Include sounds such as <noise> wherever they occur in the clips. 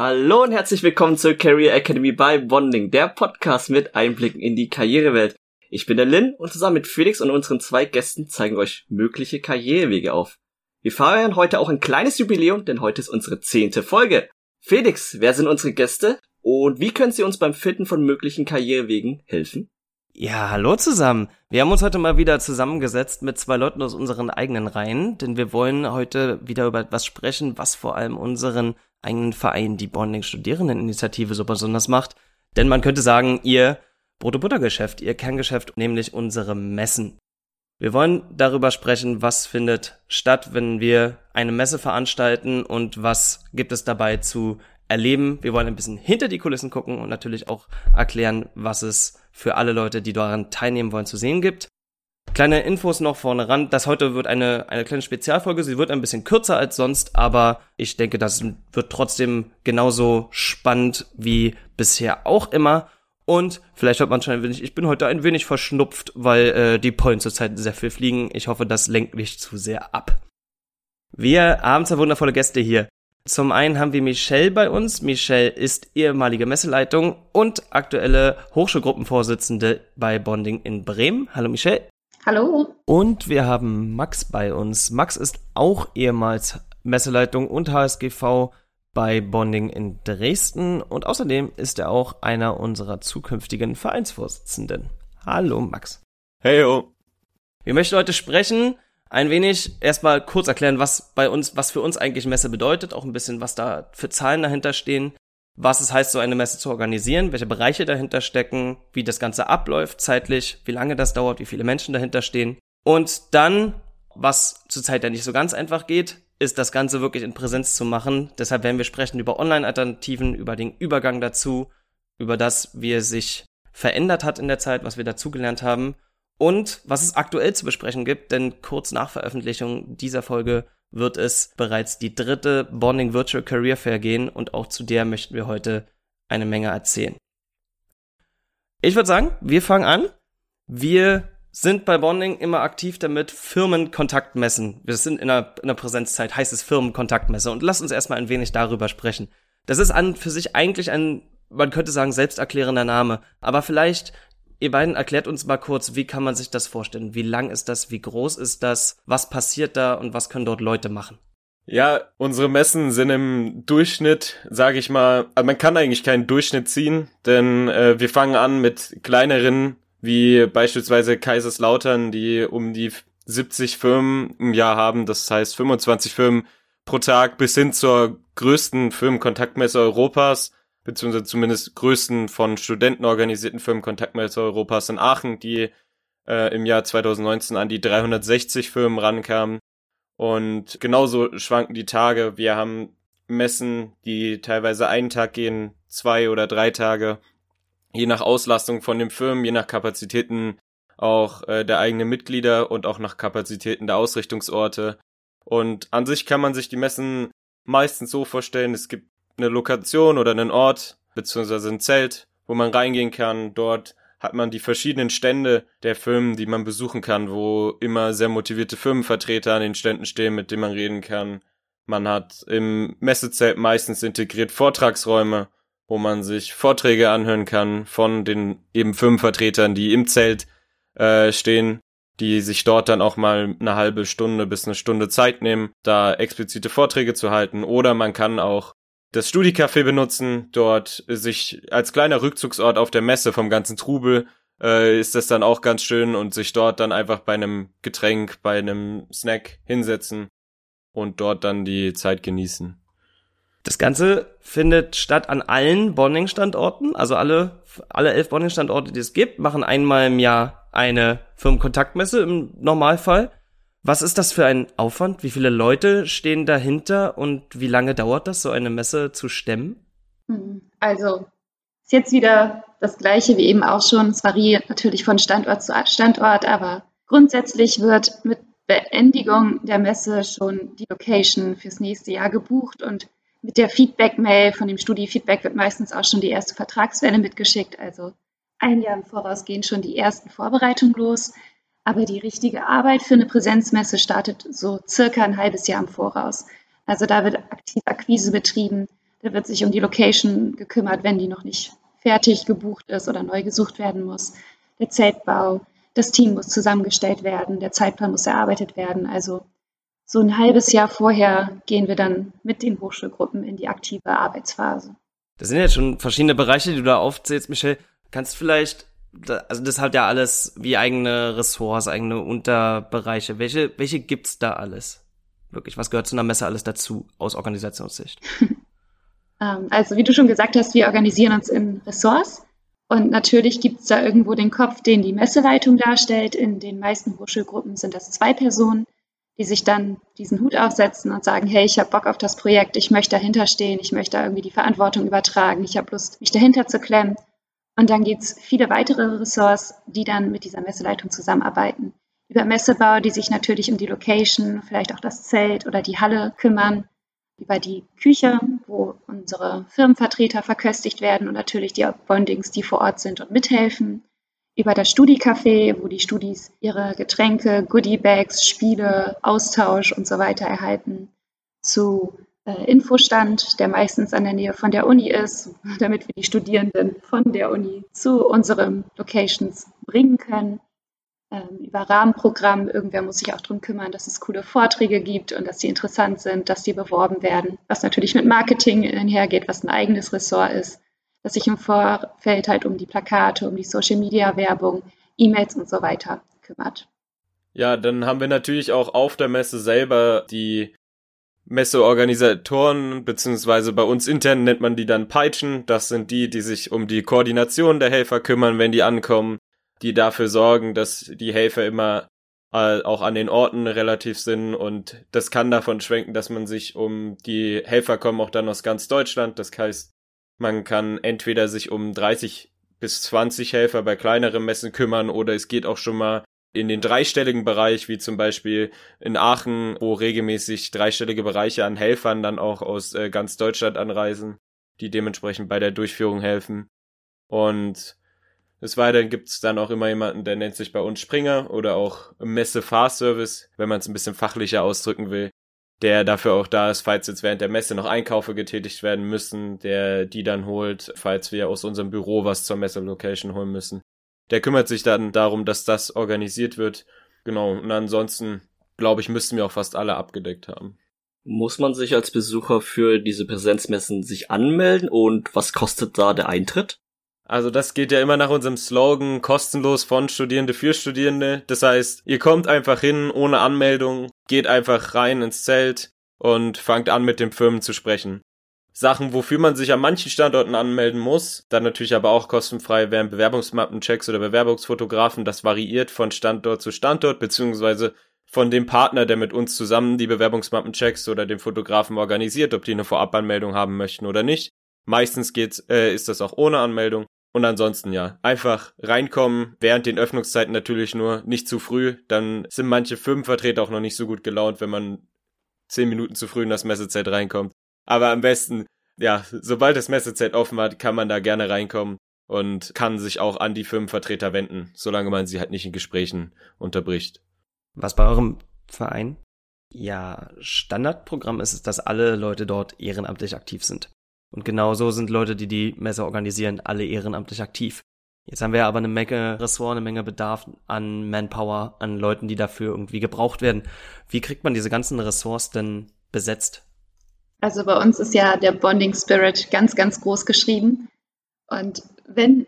Hallo und herzlich willkommen zur Career Academy by Bonding, der Podcast mit Einblicken in die Karrierewelt. Ich bin der Lin und zusammen mit Felix und unseren zwei Gästen zeigen wir euch mögliche Karrierewege auf. Wir feiern heute auch ein kleines Jubiläum, denn heute ist unsere zehnte Folge. Felix, wer sind unsere Gäste und wie können sie uns beim Finden von möglichen Karrierewegen helfen? Ja, hallo zusammen. Wir haben uns heute mal wieder zusammengesetzt mit zwei Leuten aus unseren eigenen Reihen, denn wir wollen heute wieder über etwas sprechen, was vor allem unseren eigenen Verein, die Bonding Studierendeninitiative, so besonders macht. Denn man könnte sagen, ihr Brot-Butter-Geschäft, ihr Kerngeschäft, nämlich unsere Messen. Wir wollen darüber sprechen, was findet statt, wenn wir eine Messe veranstalten und was gibt es dabei zu erleben. Wir wollen ein bisschen hinter die Kulissen gucken und natürlich auch erklären, was es für alle Leute, die daran teilnehmen wollen, zu sehen gibt. Kleine Infos noch vorne ran. Das heute wird eine, eine kleine Spezialfolge. Sie wird ein bisschen kürzer als sonst, aber ich denke, das wird trotzdem genauso spannend wie bisher auch immer. Und vielleicht hört man schon ein wenig, ich bin heute ein wenig verschnupft, weil äh, die Pollen zurzeit sehr viel fliegen. Ich hoffe, das lenkt nicht zu sehr ab. Wir haben zwei wundervolle Gäste hier. Zum einen haben wir Michelle bei uns. Michelle ist ehemalige Messeleitung und aktuelle Hochschulgruppenvorsitzende bei Bonding in Bremen. Hallo Michelle. Hallo. Und wir haben Max bei uns. Max ist auch ehemals Messeleitung und HSGV bei Bonding in Dresden und außerdem ist er auch einer unserer zukünftigen Vereinsvorsitzenden. Hallo Max. Heyo. Wir möchten heute sprechen, ein wenig erstmal kurz erklären, was bei uns, was für uns eigentlich Messe bedeutet, auch ein bisschen, was da für Zahlen dahinter stehen was es heißt, so eine Messe zu organisieren, welche Bereiche dahinter stecken, wie das Ganze abläuft zeitlich, wie lange das dauert, wie viele Menschen dahinter stehen. Und dann, was zurzeit ja nicht so ganz einfach geht, ist das Ganze wirklich in Präsenz zu machen. Deshalb werden wir sprechen über Online-Alternativen, über den Übergang dazu, über das, wie es sich verändert hat in der Zeit, was wir dazugelernt haben und was es aktuell zu besprechen gibt, denn kurz nach Veröffentlichung dieser Folge wird es bereits die dritte Bonding Virtual Career Fair gehen und auch zu der möchten wir heute eine Menge erzählen. Ich würde sagen, wir fangen an. Wir sind bei Bonding immer aktiv damit, Firmenkontaktmessen. Wir sind in einer, in einer Präsenzzeit, heißt es Firmenkontaktmesse. Und lasst uns erstmal ein wenig darüber sprechen. Das ist an für sich eigentlich ein, man könnte sagen, selbsterklärender Name. Aber vielleicht Ihr beiden erklärt uns mal kurz, wie kann man sich das vorstellen? Wie lang ist das? Wie groß ist das? Was passiert da und was können dort Leute machen? Ja, unsere Messen sind im Durchschnitt, sage ich mal, also man kann eigentlich keinen Durchschnitt ziehen, denn äh, wir fangen an mit kleineren, wie beispielsweise Kaiserslautern, die um die 70 Firmen im Jahr haben, das heißt 25 Firmen pro Tag, bis hin zur größten Firmenkontaktmesse Europas, beziehungsweise zumindest größten von Studenten organisierten Firmenkontaktmesse Europas in Aachen, die äh, im Jahr 2019 an die 360 Firmen rankamen. Und genauso schwanken die Tage. Wir haben Messen, die teilweise einen Tag gehen, zwei oder drei Tage, je nach Auslastung von den Firmen, je nach Kapazitäten auch äh, der eigenen Mitglieder und auch nach Kapazitäten der Ausrichtungsorte. Und an sich kann man sich die Messen meistens so vorstellen, es gibt eine Lokation oder einen Ort, beziehungsweise ein Zelt, wo man reingehen kann. Dort hat man die verschiedenen Stände der Firmen, die man besuchen kann, wo immer sehr motivierte Firmenvertreter an den Ständen stehen, mit denen man reden kann. Man hat im Messezelt meistens integriert Vortragsräume, wo man sich Vorträge anhören kann von den eben Firmenvertretern, die im Zelt äh, stehen, die sich dort dann auch mal eine halbe Stunde bis eine Stunde Zeit nehmen, da explizite Vorträge zu halten. Oder man kann auch das Studicafé benutzen, dort sich als kleiner Rückzugsort auf der Messe vom ganzen Trubel äh, ist das dann auch ganz schön und sich dort dann einfach bei einem Getränk, bei einem Snack hinsetzen und dort dann die Zeit genießen. Das Ganze findet statt an allen Bonding-Standorten, also alle, alle elf Bonding-Standorte, die es gibt, machen einmal im Jahr eine Firmenkontaktmesse im Normalfall. Was ist das für ein Aufwand? Wie viele Leute stehen dahinter und wie lange dauert das, so eine Messe zu stemmen? Hm, also ist jetzt wieder das gleiche wie eben auch schon. Es variiert natürlich von Standort zu Standort, aber grundsätzlich wird mit Beendigung der Messe schon die Location fürs nächste Jahr gebucht und mit der Feedback-Mail von dem Studi-Feedback wird meistens auch schon die erste Vertragswelle mitgeschickt. Also ein Jahr im Voraus gehen schon die ersten Vorbereitungen los. Aber die richtige Arbeit für eine Präsenzmesse startet so circa ein halbes Jahr im Voraus. Also da wird aktiv Akquise betrieben, da wird sich um die Location gekümmert, wenn die noch nicht fertig gebucht ist oder neu gesucht werden muss. Der Zeltbau, das Team muss zusammengestellt werden, der Zeitplan muss erarbeitet werden. Also so ein halbes Jahr vorher gehen wir dann mit den Hochschulgruppen in die aktive Arbeitsphase. Das sind jetzt schon verschiedene Bereiche, die du da aufzählst, Michelle. Kannst du vielleicht, also das hat ja alles wie eigene Ressorts, eigene Unterbereiche. Welche, welche gibt's da alles? Wirklich, was gehört zu einer Messe alles dazu aus Organisationssicht? <laughs> Ähm, also wie du schon gesagt hast, wir organisieren uns in Ressorts. Und natürlich gibt es da irgendwo den Kopf, den die Messeleitung darstellt. In den meisten Hochschulgruppen sind das zwei Personen, die sich dann diesen Hut aufsetzen und sagen, hey, ich habe Bock auf das Projekt, ich möchte dahinter stehen, ich möchte irgendwie die Verantwortung übertragen, ich habe Lust, mich dahinter zu klemmen. Und dann gibt es viele weitere Ressorts, die dann mit dieser Messeleitung zusammenarbeiten. Über Messebau, die sich natürlich um die Location, vielleicht auch das Zelt oder die Halle kümmern über die Küche, wo unsere Firmenvertreter verköstigt werden und natürlich die Bondings, die vor Ort sind und mithelfen. Über das Studi-Café, wo die Studis ihre Getränke, Goodie-Bags, Spiele, Austausch und so weiter erhalten. Zu Infostand, der meistens an der Nähe von der Uni ist, damit wir die Studierenden von der Uni zu unseren Locations bringen können ähm, über Rahmenprogramm. Irgendwer muss sich auch darum kümmern, dass es coole Vorträge gibt und dass sie interessant sind, dass sie beworben werden. Was natürlich mit Marketing einhergeht, was ein eigenes Ressort ist, dass sich im Vorfeld halt um die Plakate, um die Social-Media-Werbung, E-Mails und so weiter kümmert. Ja, dann haben wir natürlich auch auf der Messe selber die Messeorganisatoren, beziehungsweise bei uns intern nennt man die dann Peitschen. Das sind die, die sich um die Koordination der Helfer kümmern, wenn die ankommen die dafür sorgen, dass die Helfer immer äh, auch an den Orten relativ sind und das kann davon schwenken, dass man sich um die Helfer kommen auch dann aus ganz Deutschland. Das heißt, man kann entweder sich um 30 bis 20 Helfer bei kleineren Messen kümmern oder es geht auch schon mal in den dreistelligen Bereich, wie zum Beispiel in Aachen, wo regelmäßig dreistellige Bereiche an Helfern dann auch aus äh, ganz Deutschland anreisen, die dementsprechend bei der Durchführung helfen. Und des Weiteren gibt es dann auch immer jemanden, der nennt sich bei uns Springer oder auch Messe Fahrservice, wenn man es ein bisschen fachlicher ausdrücken will, der dafür auch da ist, falls jetzt während der Messe noch Einkäufe getätigt werden müssen, der die dann holt, falls wir aus unserem Büro was zur Messe-Location holen müssen. Der kümmert sich dann darum, dass das organisiert wird. Genau, und ansonsten, glaube ich, müssten wir auch fast alle abgedeckt haben. Muss man sich als Besucher für diese Präsenzmessen sich anmelden und was kostet da der Eintritt? Also das geht ja immer nach unserem Slogan kostenlos von Studierende für Studierende. Das heißt, ihr kommt einfach hin ohne Anmeldung, geht einfach rein ins Zelt und fangt an mit den Firmen zu sprechen. Sachen, wofür man sich an manchen Standorten anmelden muss, dann natürlich aber auch kostenfrei wären Bewerbungsmappenchecks oder Bewerbungsfotografen. Das variiert von Standort zu Standort, beziehungsweise von dem Partner, der mit uns zusammen die Bewerbungsmappenchecks oder den Fotografen organisiert, ob die eine Vorabanmeldung haben möchten oder nicht. Meistens geht's, äh, ist das auch ohne Anmeldung. Und ansonsten ja, einfach reinkommen, während den Öffnungszeiten natürlich nur, nicht zu früh, dann sind manche Firmenvertreter auch noch nicht so gut gelaunt, wenn man zehn Minuten zu früh in das Messezelt reinkommt. Aber am besten, ja, sobald das Messezelt offen hat, kann man da gerne reinkommen und kann sich auch an die Firmenvertreter wenden, solange man sie halt nicht in Gesprächen unterbricht. Was bei eurem Verein ja Standardprogramm ist, ist, dass alle Leute dort ehrenamtlich aktiv sind. Und genau so sind Leute, die die Messe organisieren, alle ehrenamtlich aktiv. Jetzt haben wir aber eine Menge Ressort, eine Menge Bedarf an Manpower, an Leuten, die dafür irgendwie gebraucht werden. Wie kriegt man diese ganzen Ressorts denn besetzt? Also bei uns ist ja der Bonding Spirit ganz, ganz groß geschrieben. Und wenn,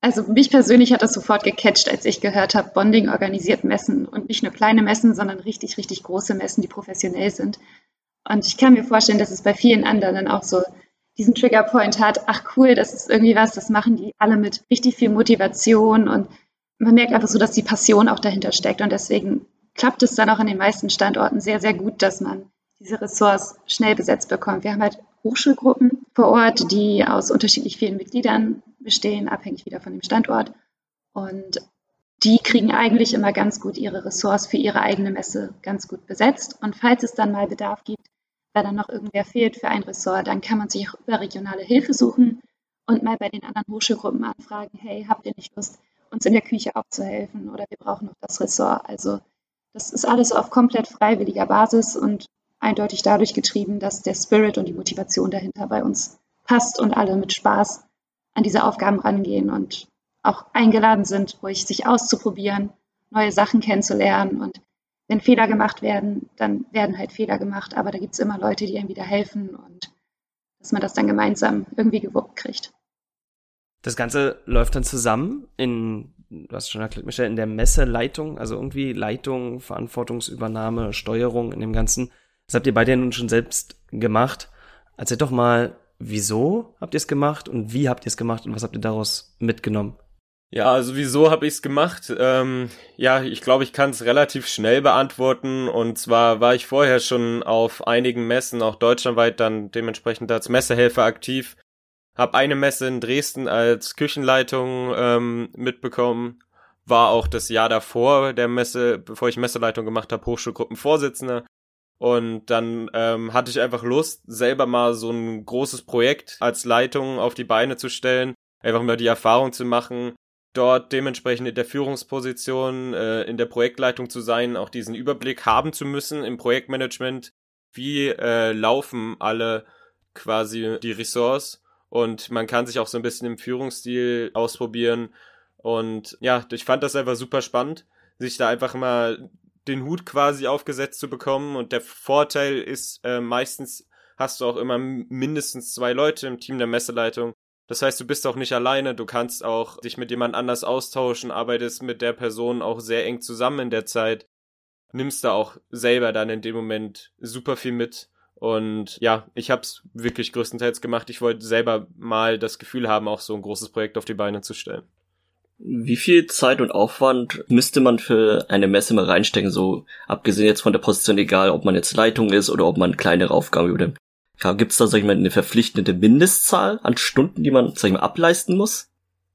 also mich persönlich hat das sofort gecatcht, als ich gehört habe, Bonding organisiert Messen und nicht nur kleine Messen, sondern richtig, richtig große Messen, die professionell sind. Und ich kann mir vorstellen, dass es bei vielen anderen dann auch so diesen Triggerpoint hat, ach cool, das ist irgendwie was, das machen die alle mit richtig viel Motivation und man merkt einfach so, dass die Passion auch dahinter steckt und deswegen klappt es dann auch an den meisten Standorten sehr, sehr gut, dass man diese Ressorts schnell besetzt bekommt. Wir haben halt Hochschulgruppen vor Ort, die aus unterschiedlich vielen Mitgliedern bestehen, abhängig wieder von dem Standort. Und die kriegen eigentlich immer ganz gut ihre Ressorts für ihre eigene Messe ganz gut besetzt. Und falls es dann mal Bedarf gibt, weil dann noch irgendwer fehlt für ein Ressort, dann kann man sich auch über regionale Hilfe suchen und mal bei den anderen Hochschulgruppen anfragen, hey, habt ihr nicht Lust, uns in der Küche aufzuhelfen oder wir brauchen noch das Ressort. Also das ist alles auf komplett freiwilliger Basis und eindeutig dadurch getrieben, dass der Spirit und die Motivation dahinter bei uns passt und alle mit Spaß an diese Aufgaben rangehen und auch eingeladen sind, ruhig sich auszuprobieren, neue Sachen kennenzulernen und wenn Fehler gemacht werden, dann werden halt Fehler gemacht, aber da gibt es immer Leute, die einem wieder helfen und dass man das dann gemeinsam irgendwie gewuppt kriegt. Das Ganze läuft dann zusammen in, du hast schon erklärt, Michelle, in der Messeleitung, also irgendwie Leitung, Verantwortungsübernahme, Steuerung in dem Ganzen. Das habt ihr beide nun schon selbst gemacht. Erzählt doch mal, wieso habt ihr es gemacht und wie habt ihr es gemacht und was habt ihr daraus mitgenommen? Ja, also wieso habe ich es gemacht? Ähm, ja, ich glaube, ich kann es relativ schnell beantworten. Und zwar war ich vorher schon auf einigen Messen, auch deutschlandweit, dann dementsprechend als Messehelfer aktiv. Hab eine Messe in Dresden als Küchenleitung ähm, mitbekommen. War auch das Jahr davor der Messe, bevor ich Messeleitung gemacht habe, Hochschulgruppenvorsitzender. Und dann ähm, hatte ich einfach Lust, selber mal so ein großes Projekt als Leitung auf die Beine zu stellen, einfach mal die Erfahrung zu machen, dort dementsprechend in der Führungsposition, äh, in der Projektleitung zu sein, auch diesen Überblick haben zu müssen im Projektmanagement, wie äh, laufen alle quasi die Ressorts? Und man kann sich auch so ein bisschen im Führungsstil ausprobieren. Und ja, ich fand das einfach super spannend, sich da einfach mal den Hut quasi aufgesetzt zu bekommen und der Vorteil ist äh, meistens hast du auch immer mindestens zwei Leute im Team der Messeleitung, das heißt, du bist auch nicht alleine, du kannst auch dich mit jemand anders austauschen, arbeitest mit der Person auch sehr eng zusammen in der Zeit, nimmst da auch selber dann in dem Moment super viel mit. Und ja, ich habe es wirklich größtenteils gemacht. Ich wollte selber mal das Gefühl haben, auch so ein großes Projekt auf die Beine zu stellen. Wie viel Zeit und Aufwand müsste man für eine Messe mal reinstecken? So abgesehen jetzt von der Position, egal ob man jetzt Leitung ist oder ob man kleinere Aufgaben übernimmt. Gibt es da, sag ich mal, eine verpflichtende Mindestzahl an Stunden, die man, sag ich mal, ableisten muss?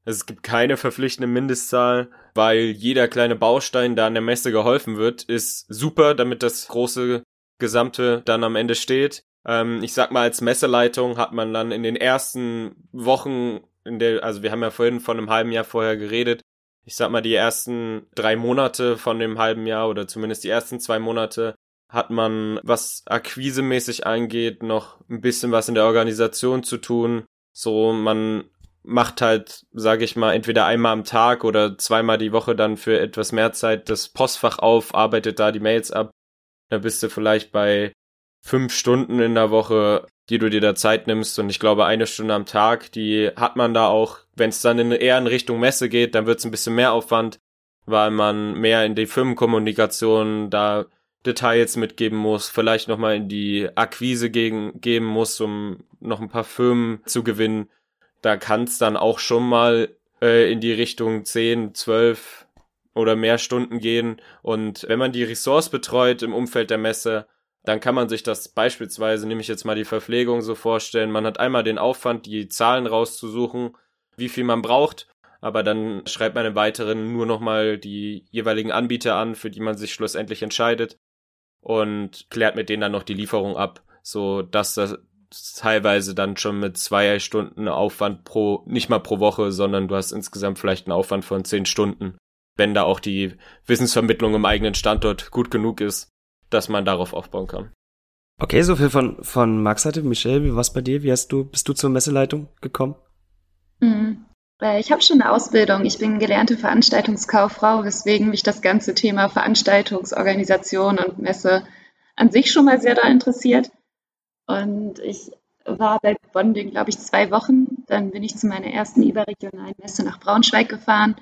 Es gibt keine verpflichtende Mindestzahl, weil jeder kleine Baustein, der an der Messe geholfen wird, ist super, damit das große Gesamte dann am Ende steht. Ähm, ich sag mal, als Messeleitung hat man dann in den ersten Wochen, in der, also wir haben ja vorhin von einem halben Jahr vorher geredet, ich sag mal, die ersten drei Monate von dem halben Jahr oder zumindest die ersten zwei Monate hat man, was akquisemäßig angeht, noch ein bisschen was in der Organisation zu tun. So, man macht halt, sage ich mal, entweder einmal am Tag oder zweimal die Woche dann für etwas mehr Zeit das Postfach auf, arbeitet da die Mails ab. Da bist du vielleicht bei fünf Stunden in der Woche, die du dir da Zeit nimmst. Und ich glaube, eine Stunde am Tag, die hat man da auch. Wenn es dann in, eher in Richtung Messe geht, dann wird es ein bisschen mehr Aufwand, weil man mehr in die Firmenkommunikation da Details mitgeben muss, vielleicht nochmal in die Akquise gegen, geben muss, um noch ein paar Firmen zu gewinnen. Da kann es dann auch schon mal äh, in die Richtung 10, 12 oder mehr Stunden gehen. Und wenn man die Ressource betreut im Umfeld der Messe, dann kann man sich das beispielsweise, nehme ich jetzt mal die Verpflegung so vorstellen, man hat einmal den Aufwand, die Zahlen rauszusuchen, wie viel man braucht, aber dann schreibt man im Weiteren nur nochmal die jeweiligen Anbieter an, für die man sich schlussendlich entscheidet und klärt mit denen dann noch die Lieferung ab, so dass das teilweise dann schon mit zwei Stunden Aufwand pro, nicht mal pro Woche, sondern du hast insgesamt vielleicht einen Aufwand von zehn Stunden, wenn da auch die Wissensvermittlung im eigenen Standort gut genug ist, dass man darauf aufbauen kann. Okay, so viel von, von Max Seite. Michelle, wie war's bei dir? Wie hast du, bist du zur Messeleitung gekommen? Mhm. Äh, ich habe schon eine Ausbildung. Ich bin gelernte Veranstaltungskauffrau, weswegen mich das ganze Thema Veranstaltungsorganisation und Messe an sich schon mal sehr da interessiert. Und ich war bei Bonding, glaube ich, zwei Wochen. Dann bin ich zu meiner ersten überregionalen Messe nach Braunschweig gefahren.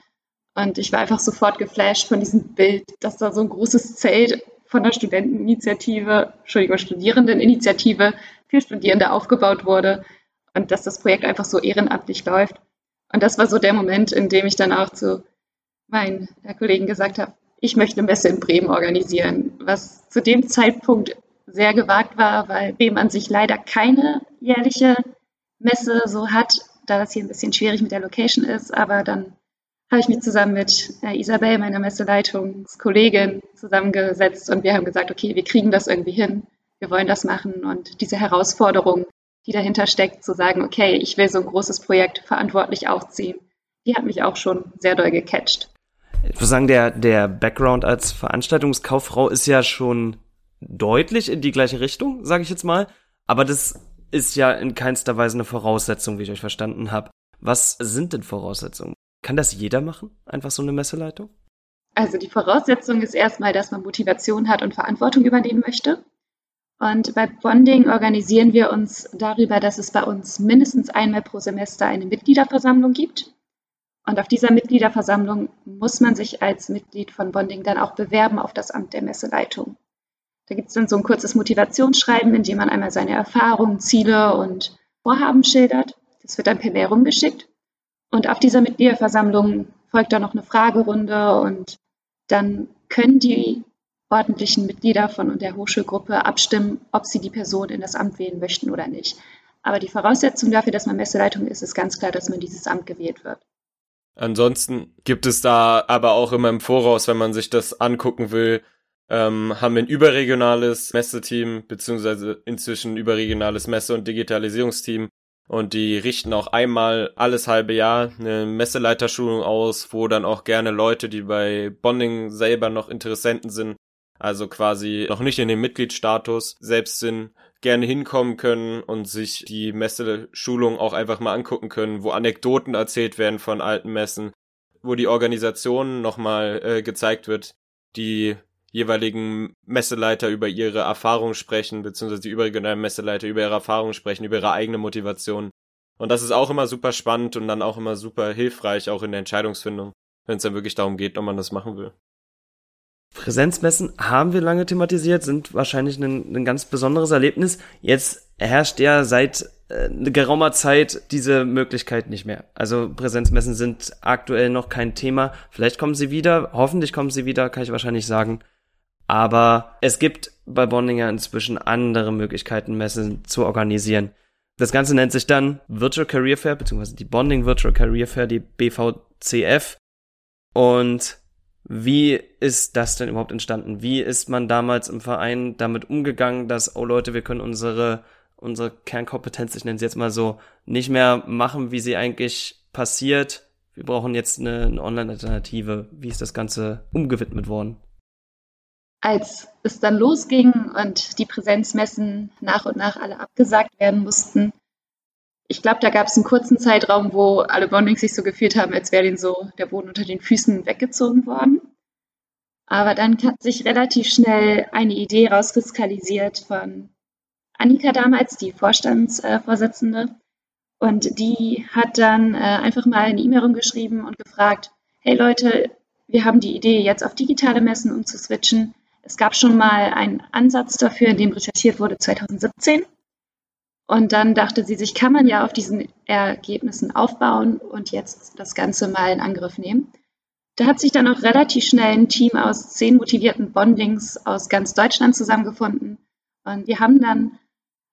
Und ich war einfach sofort geflasht von diesem Bild, dass da so ein großes Zelt von der Studenteninitiative, Entschuldigung, Studierendeninitiative für Studierende aufgebaut wurde und dass das Projekt einfach so ehrenamtlich läuft. Und das war so der Moment, in dem ich dann auch zu meinen Kollegen gesagt habe, ich möchte eine Messe in Bremen organisieren, was zu dem Zeitpunkt sehr gewagt war, weil Bremen an sich leider keine jährliche Messe so hat, da das hier ein bisschen schwierig mit der Location ist. Aber dann habe ich mich zusammen mit äh, Isabel, meiner Messeleitungskollegin, zusammengesetzt und wir haben gesagt, okay, wir kriegen das irgendwie hin, wir wollen das machen und diese Herausforderung, die dahinter steckt, zu sagen, okay, ich will so ein großes Projekt verantwortlich aufziehen, die hat mich auch schon sehr doll gecatcht. Ich würde sagen, der, der Background als Veranstaltungskauffrau ist ja schon deutlich in die gleiche Richtung, sage ich jetzt mal. Aber das ist ja in keinster Weise eine Voraussetzung, wie ich euch verstanden habe. Was sind denn Voraussetzungen? Kann das jeder machen? Einfach so eine Messeleitung? Also die Voraussetzung ist erstmal, dass man Motivation hat und Verantwortung übernehmen möchte. Und bei Bonding organisieren wir uns darüber, dass es bei uns mindestens einmal pro Semester eine Mitgliederversammlung gibt. Und auf dieser Mitgliederversammlung muss man sich als Mitglied von Bonding dann auch bewerben auf das Amt der Messeleitung. Da gibt es dann so ein kurzes Motivationsschreiben, in dem man einmal seine Erfahrungen, Ziele und Vorhaben schildert. Das wird dann per Mail rumgeschickt. Und auf dieser Mitgliederversammlung folgt dann noch eine Fragerunde und dann können die ordentlichen Mitglieder von der Hochschulgruppe abstimmen, ob sie die Person in das Amt wählen möchten oder nicht. Aber die Voraussetzung dafür, dass man Messeleitung ist, ist ganz klar, dass man dieses Amt gewählt wird. Ansonsten gibt es da aber auch immer im Voraus, wenn man sich das angucken will, ähm, haben wir ein überregionales Messeteam, beziehungsweise inzwischen überregionales Messe- und Digitalisierungsteam. Und die richten auch einmal alles halbe Jahr eine Messeleiterschulung aus, wo dann auch gerne Leute, die bei Bonding selber noch Interessenten sind, also quasi noch nicht in dem Mitgliedsstatus selbst sind, gerne hinkommen können und sich die Messeschulung auch einfach mal angucken können, wo Anekdoten erzählt werden von alten Messen, wo die Organisation nochmal äh, gezeigt wird, die jeweiligen Messeleiter über ihre Erfahrungen sprechen, beziehungsweise die überregionalen Messeleiter über ihre Erfahrungen sprechen, über ihre eigene Motivation. Und das ist auch immer super spannend und dann auch immer super hilfreich, auch in der Entscheidungsfindung, wenn es dann wirklich darum geht, ob man das machen will. Präsenzmessen haben wir lange thematisiert, sind wahrscheinlich ein, ein ganz besonderes Erlebnis. Jetzt herrscht ja seit äh, geraumer Zeit diese Möglichkeit nicht mehr. Also Präsenzmessen sind aktuell noch kein Thema. Vielleicht kommen sie wieder, hoffentlich kommen sie wieder, kann ich wahrscheinlich sagen. Aber es gibt bei Bondinger inzwischen andere Möglichkeiten, Messen zu organisieren. Das Ganze nennt sich dann Virtual Career Fair, beziehungsweise die Bonding Virtual Career Fair, die BVCF. Und wie ist das denn überhaupt entstanden? Wie ist man damals im Verein damit umgegangen, dass, oh Leute, wir können unsere, unsere Kernkompetenz, ich nenne sie jetzt mal so, nicht mehr machen, wie sie eigentlich passiert. Wir brauchen jetzt eine, eine Online-Alternative. Wie ist das Ganze umgewidmet worden? Als es dann losging und die Präsenzmessen nach und nach alle abgesagt werden mussten, ich glaube, da gab es einen kurzen Zeitraum, wo alle Bondings sich so gefühlt haben, als wäre ihnen so der Boden unter den Füßen weggezogen worden. Aber dann hat sich relativ schnell eine Idee rauskristallisiert von Annika damals, die Vorstandsvorsitzende. Und die hat dann äh, einfach mal eine E-Mail rumgeschrieben und gefragt, hey Leute, wir haben die Idee, jetzt auf digitale Messen umzuswitchen. Es gab schon mal einen Ansatz dafür, in dem recherchiert wurde 2017. Und dann dachte sie sich, kann man ja auf diesen Ergebnissen aufbauen und jetzt das Ganze mal in Angriff nehmen. Da hat sich dann auch relativ schnell ein Team aus zehn motivierten Bondings aus ganz Deutschland zusammengefunden. Und wir haben dann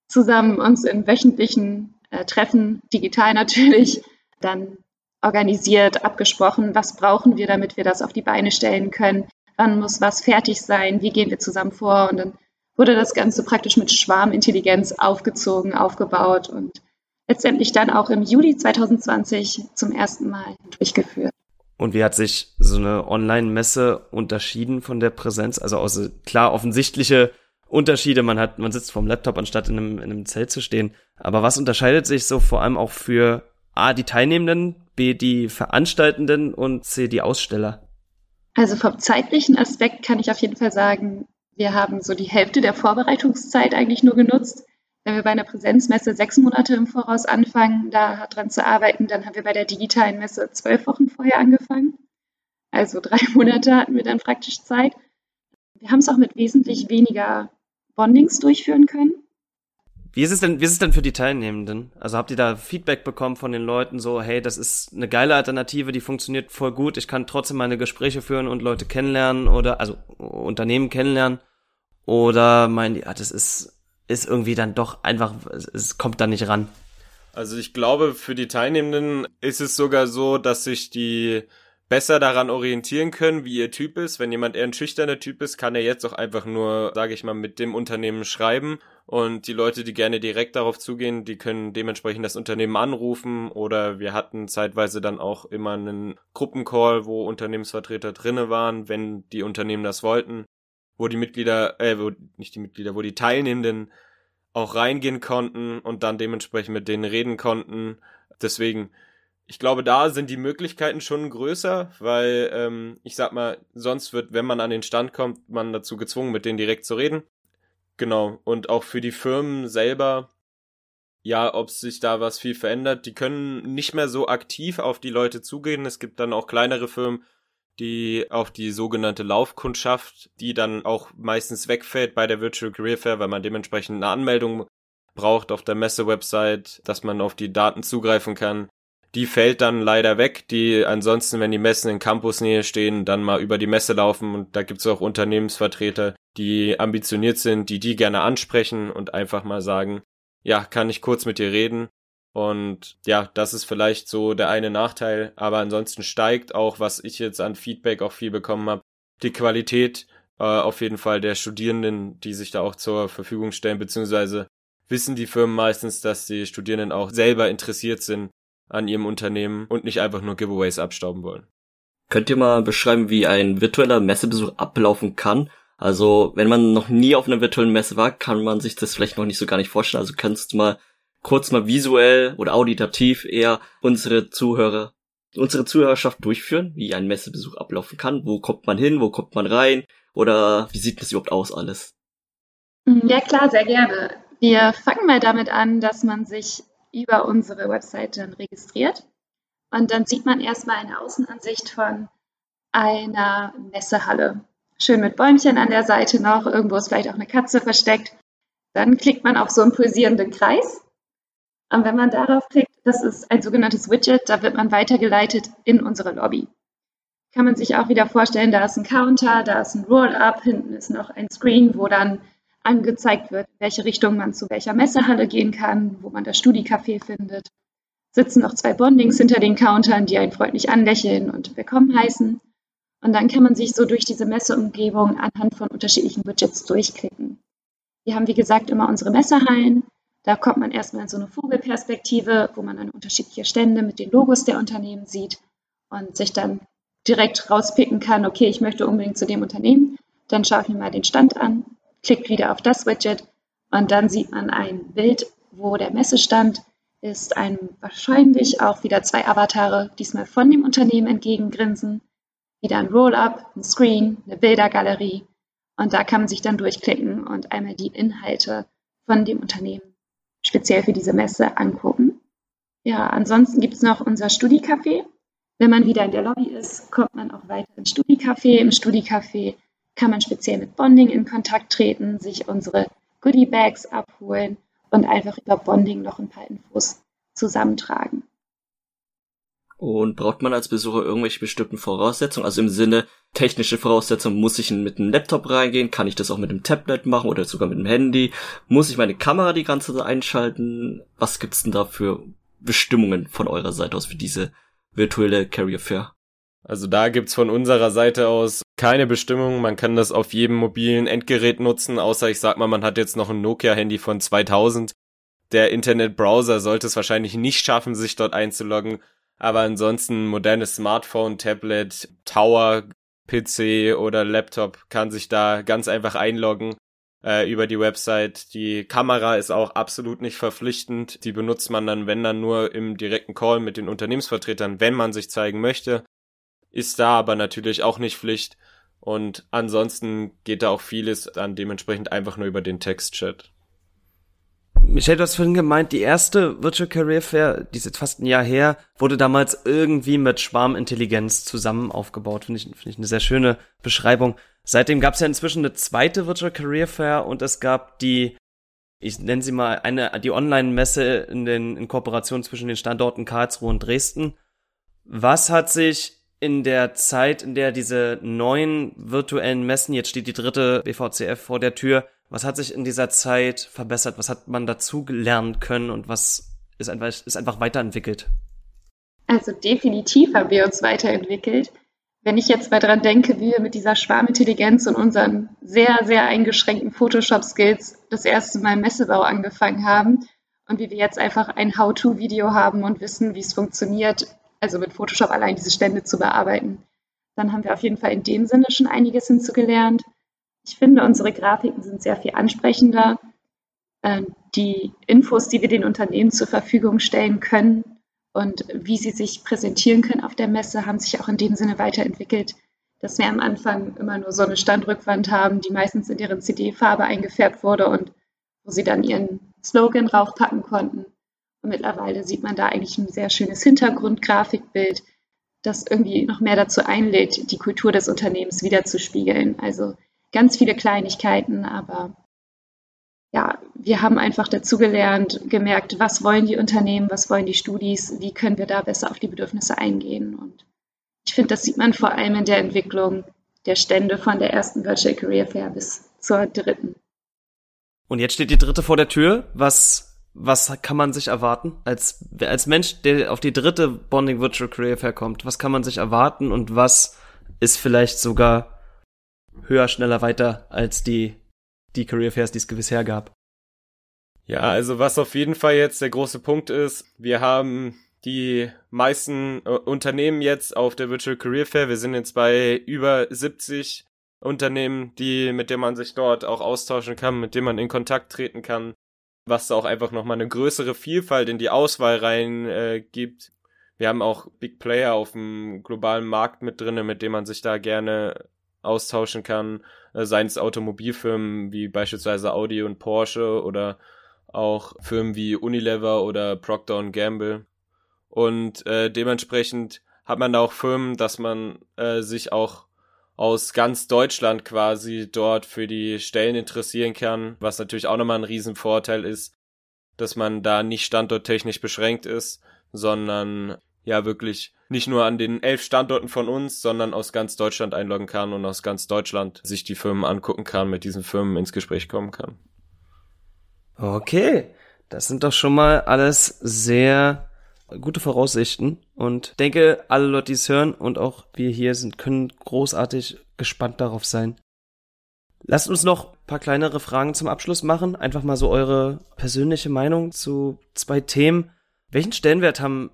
zusammen uns in wöchentlichen äh, Treffen, digital natürlich, dann organisiert, abgesprochen, was brauchen wir, damit wir das auf die Beine stellen können, wann muss was fertig sein, wie gehen wir zusammen vor und dann wurde das Ganze praktisch mit Schwarmintelligenz aufgezogen, aufgebaut und letztendlich dann auch im Juli 2020 zum ersten Mal durchgeführt. Und wie hat sich so eine Online-Messe unterschieden von der Präsenz? Also aus, klar offensichtliche Unterschiede. Man hat, man sitzt vorm Laptop anstatt in einem, in einem Zelt zu stehen. Aber was unterscheidet sich so vor allem auch für A, die Teilnehmenden, B, die Veranstaltenden und C, die Aussteller? Also vom zeitlichen Aspekt kann ich auf jeden Fall sagen, wir haben so die Hälfte der Vorbereitungszeit eigentlich nur genutzt. Wenn wir bei einer Präsenzmesse sechs Monate im Voraus anfangen, da dran zu arbeiten, dann haben wir bei der digitalen Messe zwölf Wochen vorher angefangen. Also drei <laughs> Monate hatten wir dann praktisch Zeit. Wir haben es auch mit wesentlich weniger Bondings durchführen können. Wie ist es denn, wie ist es denn für die Teilnehmenden? Also habt ihr da Feedback bekommen von den Leuten so, hey, das ist eine geile Alternative, die funktioniert voll gut, ich kann trotzdem meine Gespräche führen und Leute kennenlernen oder, also Unternehmen kennenlernen? Oder meinen die, ah, das ist, ist irgendwie dann doch einfach, es kommt da nicht ran? Also ich glaube, für die Teilnehmenden ist es sogar so, dass sich die besser daran orientieren können, wie ihr Typ ist. Wenn jemand eher ein schüchterner Typ ist, kann er jetzt auch einfach nur, sage ich mal, mit dem Unternehmen schreiben. Und die Leute, die gerne direkt darauf zugehen, die können dementsprechend das Unternehmen anrufen. Oder wir hatten zeitweise dann auch immer einen Gruppencall, wo Unternehmensvertreter drinne waren, wenn die Unternehmen das wollten, wo die Mitglieder, äh, wo, nicht die Mitglieder, wo die Teilnehmenden auch reingehen konnten und dann dementsprechend mit denen reden konnten. Deswegen ich glaube, da sind die Möglichkeiten schon größer, weil ähm, ich sag mal, sonst wird, wenn man an den Stand kommt, man dazu gezwungen, mit denen direkt zu reden. Genau. Und auch für die Firmen selber, ja, ob sich da was viel verändert, die können nicht mehr so aktiv auf die Leute zugehen. Es gibt dann auch kleinere Firmen, die auf die sogenannte Laufkundschaft, die dann auch meistens wegfällt bei der Virtual Career Fair, weil man dementsprechend eine Anmeldung braucht auf der Messe-Website, dass man auf die Daten zugreifen kann die fällt dann leider weg, die ansonsten, wenn die Messen in Campusnähe stehen, dann mal über die Messe laufen und da gibt's auch Unternehmensvertreter, die ambitioniert sind, die die gerne ansprechen und einfach mal sagen, ja, kann ich kurz mit dir reden? Und ja, das ist vielleicht so der eine Nachteil, aber ansonsten steigt auch, was ich jetzt an Feedback auch viel bekommen habe, die Qualität äh, auf jeden Fall der Studierenden, die sich da auch zur Verfügung stellen, beziehungsweise wissen die Firmen meistens, dass die Studierenden auch selber interessiert sind an ihrem Unternehmen und nicht einfach nur Giveaways abstauben wollen. Könnt ihr mal beschreiben, wie ein virtueller Messebesuch ablaufen kann? Also, wenn man noch nie auf einer virtuellen Messe war, kann man sich das vielleicht noch nicht so gar nicht vorstellen. Also kannst du mal kurz mal visuell oder auditativ eher unsere Zuhörer, unsere Zuhörerschaft durchführen, wie ein Messebesuch ablaufen kann. Wo kommt man hin? Wo kommt man rein? Oder wie sieht das überhaupt aus alles? Ja, klar, sehr gerne. Wir fangen mal damit an, dass man sich über unsere Website dann registriert. Und dann sieht man erstmal eine Außenansicht von einer Messehalle. Schön mit Bäumchen an der Seite noch, irgendwo ist vielleicht auch eine Katze versteckt. Dann klickt man auf so einen pulsierenden Kreis. Und wenn man darauf klickt, das ist ein sogenanntes Widget, da wird man weitergeleitet in unsere Lobby. Kann man sich auch wieder vorstellen, da ist ein Counter, da ist ein Roll-Up, hinten ist noch ein Screen, wo dann angezeigt wird, in welche Richtung man zu welcher Messehalle gehen kann, wo man das Studicafé findet. Sitzen noch zwei Bondings hinter den Countern, die einen freundlich anlächeln und willkommen heißen. Und dann kann man sich so durch diese Messeumgebung anhand von unterschiedlichen Widgets durchklicken. Wir haben, wie gesagt, immer unsere Messehallen. Da kommt man erstmal in so eine Vogelperspektive, wo man dann unterschiedliche Stände mit den Logos der Unternehmen sieht und sich dann direkt rauspicken kann, okay, ich möchte unbedingt zu dem Unternehmen. Dann schaue ich mir mal den Stand an klickt wieder auf das Widget und dann sieht man ein Bild, wo der Messestand ist, ein wahrscheinlich auch wieder zwei Avatare, diesmal von dem Unternehmen entgegengrinsen, wieder ein Roll-up, ein Screen, eine Bildergalerie und da kann man sich dann durchklicken und einmal die Inhalte von dem Unternehmen speziell für diese Messe angucken. Ja, ansonsten gibt es noch unser Studicafé. Wenn man wieder in der Lobby ist, kommt man auch weiter ins Studicafé. Im Studicafé kann man speziell mit Bonding in Kontakt treten, sich unsere Goodie Bags abholen und einfach über Bonding noch ein paar Infos zusammentragen. Und braucht man als Besucher irgendwelche bestimmten Voraussetzungen? Also im Sinne technische Voraussetzungen, muss ich mit einem Laptop reingehen? Kann ich das auch mit einem Tablet machen oder sogar mit einem Handy? Muss ich meine Kamera die ganze Zeit einschalten? Was gibt's denn da für Bestimmungen von eurer Seite aus für diese virtuelle Carrier Fair? Also da gibt's von unserer Seite aus keine Bestimmung. Man kann das auf jedem mobilen Endgerät nutzen, außer ich sag mal, man hat jetzt noch ein Nokia-Handy von 2000. Der Internetbrowser sollte es wahrscheinlich nicht schaffen, sich dort einzuloggen. Aber ansonsten modernes Smartphone, Tablet, Tower, PC oder Laptop kann sich da ganz einfach einloggen äh, über die Website. Die Kamera ist auch absolut nicht verpflichtend. Die benutzt man dann, wenn dann nur im direkten Call mit den Unternehmensvertretern, wenn man sich zeigen möchte ist da aber natürlich auch nicht Pflicht. Und ansonsten geht da auch vieles dann dementsprechend einfach nur über den Textchat. Michelle, du hast vorhin gemeint, die erste Virtual Career Fair, die ist jetzt fast ein Jahr her, wurde damals irgendwie mit Schwarmintelligenz zusammen aufgebaut. Finde ich, finde ich eine sehr schöne Beschreibung. Seitdem gab es ja inzwischen eine zweite Virtual Career Fair und es gab die ich nenne sie mal eine, die Online-Messe in den, in Kooperation zwischen den Standorten Karlsruhe und Dresden. Was hat sich in der Zeit, in der diese neuen virtuellen Messen, jetzt steht die dritte BVCF vor der Tür, was hat sich in dieser Zeit verbessert? Was hat man dazu gelernt können und was ist einfach, ist einfach weiterentwickelt? Also definitiv haben wir uns weiterentwickelt. Wenn ich jetzt mal dran denke, wie wir mit dieser Schwarmintelligenz und unseren sehr, sehr eingeschränkten Photoshop-Skills das erste Mal Messebau angefangen haben und wie wir jetzt einfach ein How-To-Video haben und wissen, wie es funktioniert, also mit Photoshop allein diese Stände zu bearbeiten, dann haben wir auf jeden Fall in dem Sinne schon einiges hinzugelernt. Ich finde, unsere Grafiken sind sehr viel ansprechender. Ähm, die Infos, die wir den Unternehmen zur Verfügung stellen können, und wie sie sich präsentieren können auf der Messe, haben sich auch in dem Sinne weiterentwickelt, dass wir am Anfang immer nur so eine Standrückwand haben, die meistens in deren CD-Farbe eingefärbt wurde und wo sie dann ihren Slogan raufpacken konnten. Und mittlerweile sieht man da eigentlich ein sehr schönes Hintergrundgrafikbild, das irgendwie noch mehr dazu einlädt, die Kultur des Unternehmens wiederzuspiegeln. Also ganz viele Kleinigkeiten, aber ja, wir haben einfach dazugelernt, gemerkt, was wollen die Unternehmen, was wollen die Studis, wie können wir da besser auf die Bedürfnisse eingehen. Und ich finde, das sieht man vor allem in der Entwicklung der Stände von der ersten Virtual Career Fair bis zur dritten. Und jetzt steht die dritte vor der Tür. Was, was kann man sich erwarten? Als, als Mensch, der auf die dritte Bonding Virtual Career Fair kommt, was kann man sich erwarten und was ist vielleicht sogar höher, schneller, weiter als die die Career Fairs, die es bisher gab. Ja, also was auf jeden Fall jetzt der große Punkt ist, wir haben die meisten äh, Unternehmen jetzt auf der Virtual Career Fair. Wir sind jetzt bei über 70 Unternehmen, die, mit denen man sich dort auch austauschen kann, mit denen man in Kontakt treten kann, was auch einfach nochmal eine größere Vielfalt in die Auswahl rein äh, gibt. Wir haben auch Big Player auf dem globalen Markt mit drinnen, mit denen man sich da gerne austauschen kann, äh, seien es Automobilfirmen wie beispielsweise Audi und Porsche oder auch Firmen wie Unilever oder Procter Gamble. Und äh, dementsprechend hat man da auch Firmen, dass man äh, sich auch aus ganz Deutschland quasi dort für die Stellen interessieren kann, was natürlich auch nochmal ein Riesenvorteil ist, dass man da nicht standorttechnisch beschränkt ist, sondern ja wirklich nicht nur an den elf Standorten von uns, sondern aus ganz Deutschland einloggen kann und aus ganz Deutschland sich die Firmen angucken kann, mit diesen Firmen ins Gespräch kommen kann. Okay, das sind doch schon mal alles sehr gute Voraussichten und denke, alle Leute, die es hören und auch wir hier sind, können großartig gespannt darauf sein. Lasst uns noch ein paar kleinere Fragen zum Abschluss machen. Einfach mal so eure persönliche Meinung zu zwei Themen. Welchen Stellenwert haben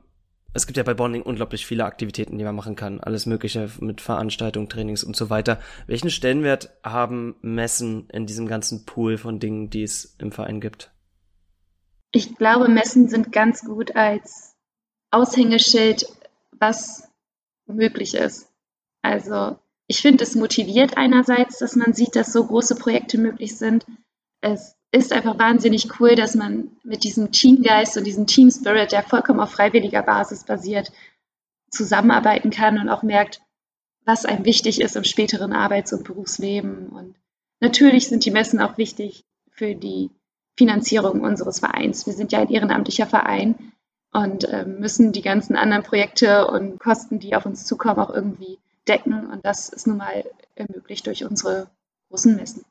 es gibt ja bei Bonding unglaublich viele Aktivitäten, die man machen kann. Alles Mögliche mit Veranstaltungen, Trainings und so weiter. Welchen Stellenwert haben Messen in diesem ganzen Pool von Dingen, die es im Verein gibt? Ich glaube, Messen sind ganz gut als Aushängeschild, was möglich ist. Also ich finde, es motiviert einerseits, dass man sieht, dass so große Projekte möglich sind. Es ist einfach wahnsinnig cool, dass man mit diesem Teamgeist und diesem Team Spirit, der vollkommen auf freiwilliger Basis basiert, zusammenarbeiten kann und auch merkt, was einem wichtig ist im späteren Arbeits- und Berufsleben. Und natürlich sind die Messen auch wichtig für die Finanzierung unseres Vereins. Wir sind ja ein ehrenamtlicher Verein und äh, müssen die ganzen anderen Projekte und Kosten, die auf uns zukommen, auch irgendwie decken. Und das ist nun mal ermöglicht durch unsere großen Messen.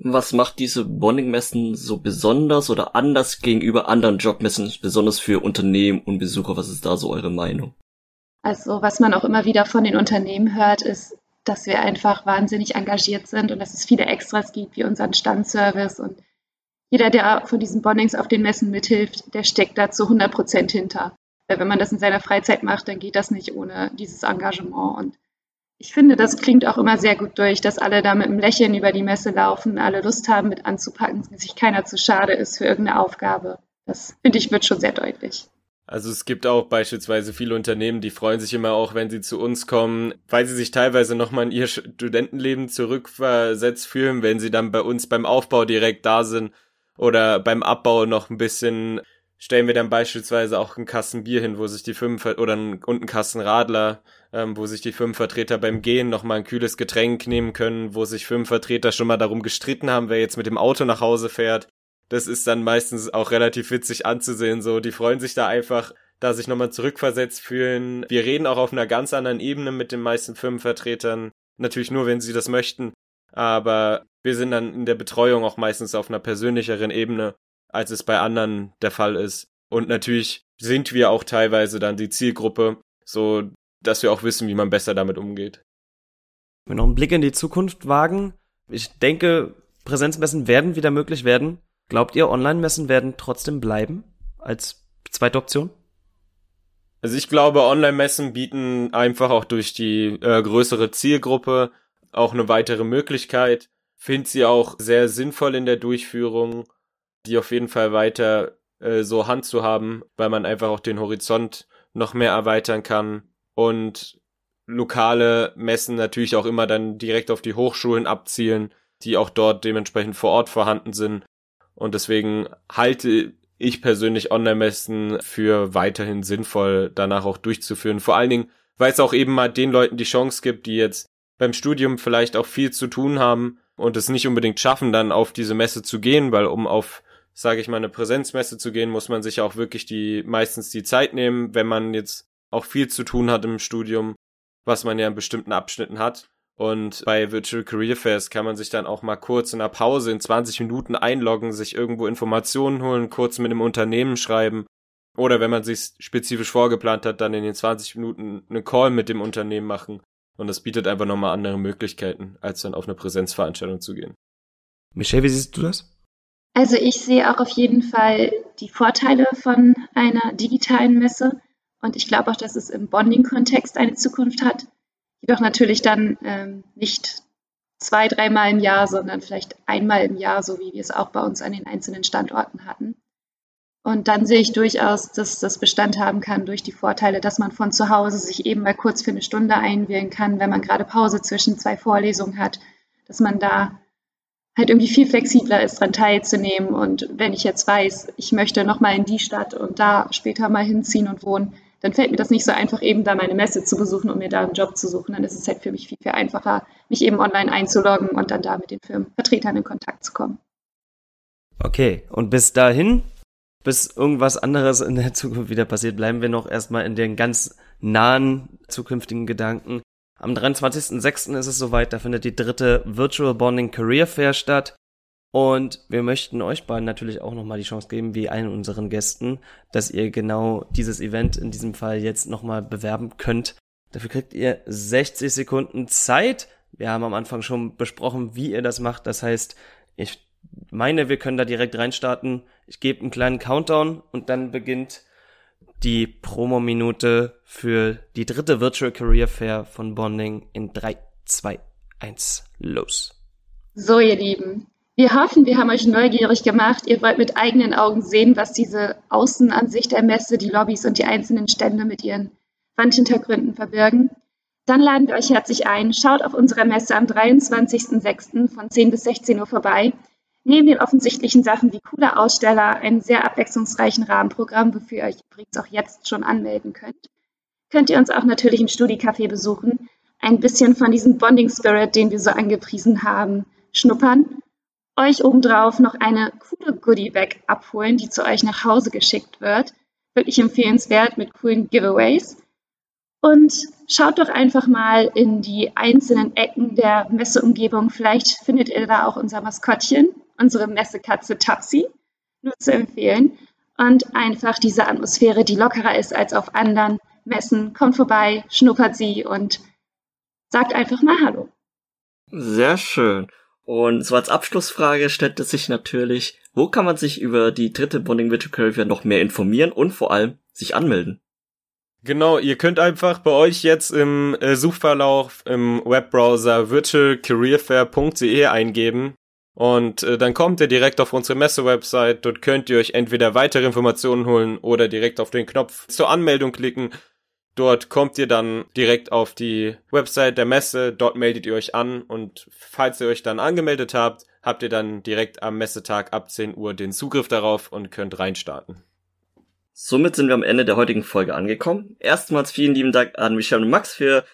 Was macht diese Bonding-Messen so besonders oder anders gegenüber anderen Jobmessen, besonders für Unternehmen und Besucher? Was ist da so eure Meinung? Also, was man auch immer wieder von den Unternehmen hört, ist, dass wir einfach wahnsinnig engagiert sind und dass es viele Extras gibt, wie unseren Standservice. Und jeder, der von diesen Bondings auf den Messen mithilft, der steckt da zu 100 Prozent hinter. Weil wenn man das in seiner Freizeit macht, dann geht das nicht ohne dieses Engagement. Und ich finde, das klingt auch immer sehr gut durch, dass alle da mit einem Lächeln über die Messe laufen, alle Lust haben, mit anzupacken, sich keiner zu schade ist für irgendeine Aufgabe. Das finde ich wird schon sehr deutlich. Also es gibt auch beispielsweise viele Unternehmen, die freuen sich immer auch, wenn sie zu uns kommen, weil sie sich teilweise nochmal in ihr Studentenleben zurückversetzt fühlen, wenn sie dann bei uns beim Aufbau direkt da sind oder beim Abbau noch ein bisschen stellen wir dann beispielsweise auch einen Kasten Bier hin, wo sich die fünf oder einen, und einen Kasten Radler, ähm, wo sich die fünf Vertreter beim Gehen nochmal ein kühles Getränk nehmen können, wo sich fünf Vertreter schon mal darum gestritten haben, wer jetzt mit dem Auto nach Hause fährt. Das ist dann meistens auch relativ witzig anzusehen. So, die freuen sich da einfach, da sich nochmal zurückversetzt fühlen. Wir reden auch auf einer ganz anderen Ebene mit den meisten Firmenvertretern. Natürlich nur, wenn sie das möchten. Aber wir sind dann in der Betreuung auch meistens auf einer persönlicheren Ebene, als es bei anderen der Fall ist. Und natürlich sind wir auch teilweise dann die Zielgruppe, so dass wir auch wissen, wie man besser damit umgeht. Wenn wir noch einen Blick in die Zukunft wagen, ich denke, Präsenzmessen werden wieder möglich werden. Glaubt ihr, Online-Messen werden trotzdem bleiben als zweite Option? Also ich glaube, Online-Messen bieten einfach auch durch die äh, größere Zielgruppe auch eine weitere Möglichkeit. Finde sie auch sehr sinnvoll in der Durchführung, die auf jeden Fall weiter äh, so Hand zu haben, weil man einfach auch den Horizont noch mehr erweitern kann und lokale Messen natürlich auch immer dann direkt auf die Hochschulen abzielen, die auch dort dementsprechend vor Ort vorhanden sind. Und deswegen halte ich persönlich Online-Messen für weiterhin sinnvoll, danach auch durchzuführen. Vor allen Dingen, weil es auch eben mal den Leuten die Chance gibt, die jetzt beim Studium vielleicht auch viel zu tun haben und es nicht unbedingt schaffen, dann auf diese Messe zu gehen, weil um auf, sage ich mal, eine Präsenzmesse zu gehen, muss man sich auch wirklich die meistens die Zeit nehmen, wenn man jetzt auch viel zu tun hat im Studium, was man ja in bestimmten Abschnitten hat. Und bei Virtual Career Fairs kann man sich dann auch mal kurz in einer Pause in 20 Minuten einloggen, sich irgendwo Informationen holen, kurz mit einem Unternehmen schreiben. Oder wenn man sich spezifisch vorgeplant hat, dann in den 20 Minuten einen Call mit dem Unternehmen machen. Und das bietet einfach nochmal andere Möglichkeiten, als dann auf eine Präsenzveranstaltung zu gehen. Michelle, wie siehst du das? Also ich sehe auch auf jeden Fall die Vorteile von einer digitalen Messe. Und ich glaube auch, dass es im Bonding-Kontext eine Zukunft hat. Jedoch natürlich dann ähm, nicht zwei, dreimal im Jahr, sondern vielleicht einmal im Jahr, so wie wir es auch bei uns an den einzelnen Standorten hatten. Und dann sehe ich durchaus, dass das Bestand haben kann durch die Vorteile, dass man von zu Hause sich eben mal kurz für eine Stunde einwählen kann, wenn man gerade Pause zwischen zwei Vorlesungen hat, dass man da halt irgendwie viel flexibler ist, daran teilzunehmen. Und wenn ich jetzt weiß, ich möchte nochmal in die Stadt und da später mal hinziehen und wohnen, dann fällt mir das nicht so einfach, eben da meine Messe zu besuchen und mir da einen Job zu suchen. Dann ist es halt für mich viel, viel einfacher, mich eben online einzuloggen und dann da mit den Firmenvertretern in Kontakt zu kommen. Okay, und bis dahin, bis irgendwas anderes in der Zukunft wieder passiert, bleiben wir noch erstmal in den ganz nahen zukünftigen Gedanken. Am 23.06. ist es soweit, da findet die dritte Virtual Bonding Career Fair statt. Und wir möchten euch beiden natürlich auch nochmal die Chance geben, wie allen unseren Gästen, dass ihr genau dieses Event in diesem Fall jetzt nochmal bewerben könnt. Dafür kriegt ihr 60 Sekunden Zeit. Wir haben am Anfang schon besprochen, wie ihr das macht. Das heißt, ich meine, wir können da direkt reinstarten. Ich gebe einen kleinen Countdown und dann beginnt die Promo-Minute für die dritte Virtual Career Fair von Bonding in 3, 2, 1, los. So, ihr Lieben, wir hoffen, wir haben euch neugierig gemacht. Ihr wollt mit eigenen Augen sehen, was diese Außenansicht der Messe, die Lobbys und die einzelnen Stände mit ihren Wandhintergründen verbirgen. Dann laden wir euch herzlich ein. Schaut auf unserer Messe am 23.06. von 10 bis 16 Uhr vorbei. Neben den offensichtlichen Sachen wie coole Aussteller, einen sehr abwechslungsreichen Rahmenprogramm, wofür ihr euch übrigens auch jetzt schon anmelden könnt, könnt ihr uns auch natürlich im Studi-Café besuchen, ein bisschen von diesem Bonding Spirit, den wir so angepriesen haben, schnuppern euch obendrauf noch eine coole Goodie-Bag abholen, die zu euch nach Hause geschickt wird. Wirklich empfehlenswert mit coolen Giveaways. Und schaut doch einfach mal in die einzelnen Ecken der Messeumgebung. Vielleicht findet ihr da auch unser Maskottchen, unsere Messekatze Tapsi. Nur zu empfehlen. Und einfach diese Atmosphäre, die lockerer ist als auf anderen Messen. Kommt vorbei, schnuppert sie und sagt einfach mal Hallo. Sehr schön. Und so als Abschlussfrage stellt es sich natürlich, wo kann man sich über die dritte Bonding Virtual Career noch mehr informieren und vor allem sich anmelden? Genau, ihr könnt einfach bei euch jetzt im äh, Suchverlauf im Webbrowser virtualcareerfair.de eingeben und äh, dann kommt ihr direkt auf unsere Messe-Website. Dort könnt ihr euch entweder weitere Informationen holen oder direkt auf den Knopf zur Anmeldung klicken Dort kommt ihr dann direkt auf die Website der Messe, dort meldet ihr euch an und falls ihr euch dann angemeldet habt, habt ihr dann direkt am Messetag ab 10 Uhr den Zugriff darauf und könnt reinstarten. Somit sind wir am Ende der heutigen Folge angekommen. Erstmals vielen lieben Dank an Michelle und Max für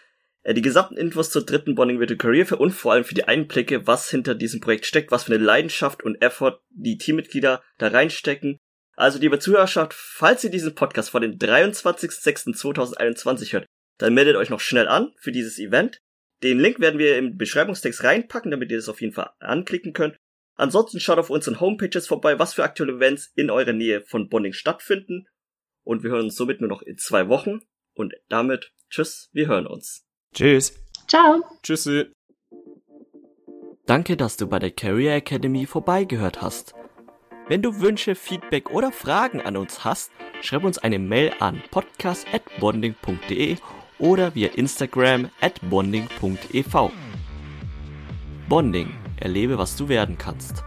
Äh, die gesamten Infos zur dritten Bonding Virtual Career Fair und vor allem für die Einblicke, was hinter diesem Projekt steckt, was für eine Leidenschaft und Effort die Teammitglieder da reinstecken. Also liebe Zuhörerschaft, falls ihr diesen Podcast vor dem 23.06.2021 hört, dann meldet euch noch schnell an für dieses Event. Den Link werden wir im Beschreibungstext reinpacken, damit ihr das auf jeden Fall anklicken könnt. Ansonsten schaut auf unseren Homepages vorbei, was für aktuelle Events in eurer Nähe von Bonding stattfinden. Und wir hören uns somit nur noch in zwei Wochen. Und damit, tschüss, wir hören uns. Tschüss. Ciao. Tschüssi. Danke, dass du bei der Career Academy vorbeigehört hast. Wenn du Wünsche, Feedback oder Fragen an uns hast, schreib uns eine Mail an podcast.bonding.de oder via Instagram at bonding.ev. Bonding, erlebe, was du werden kannst.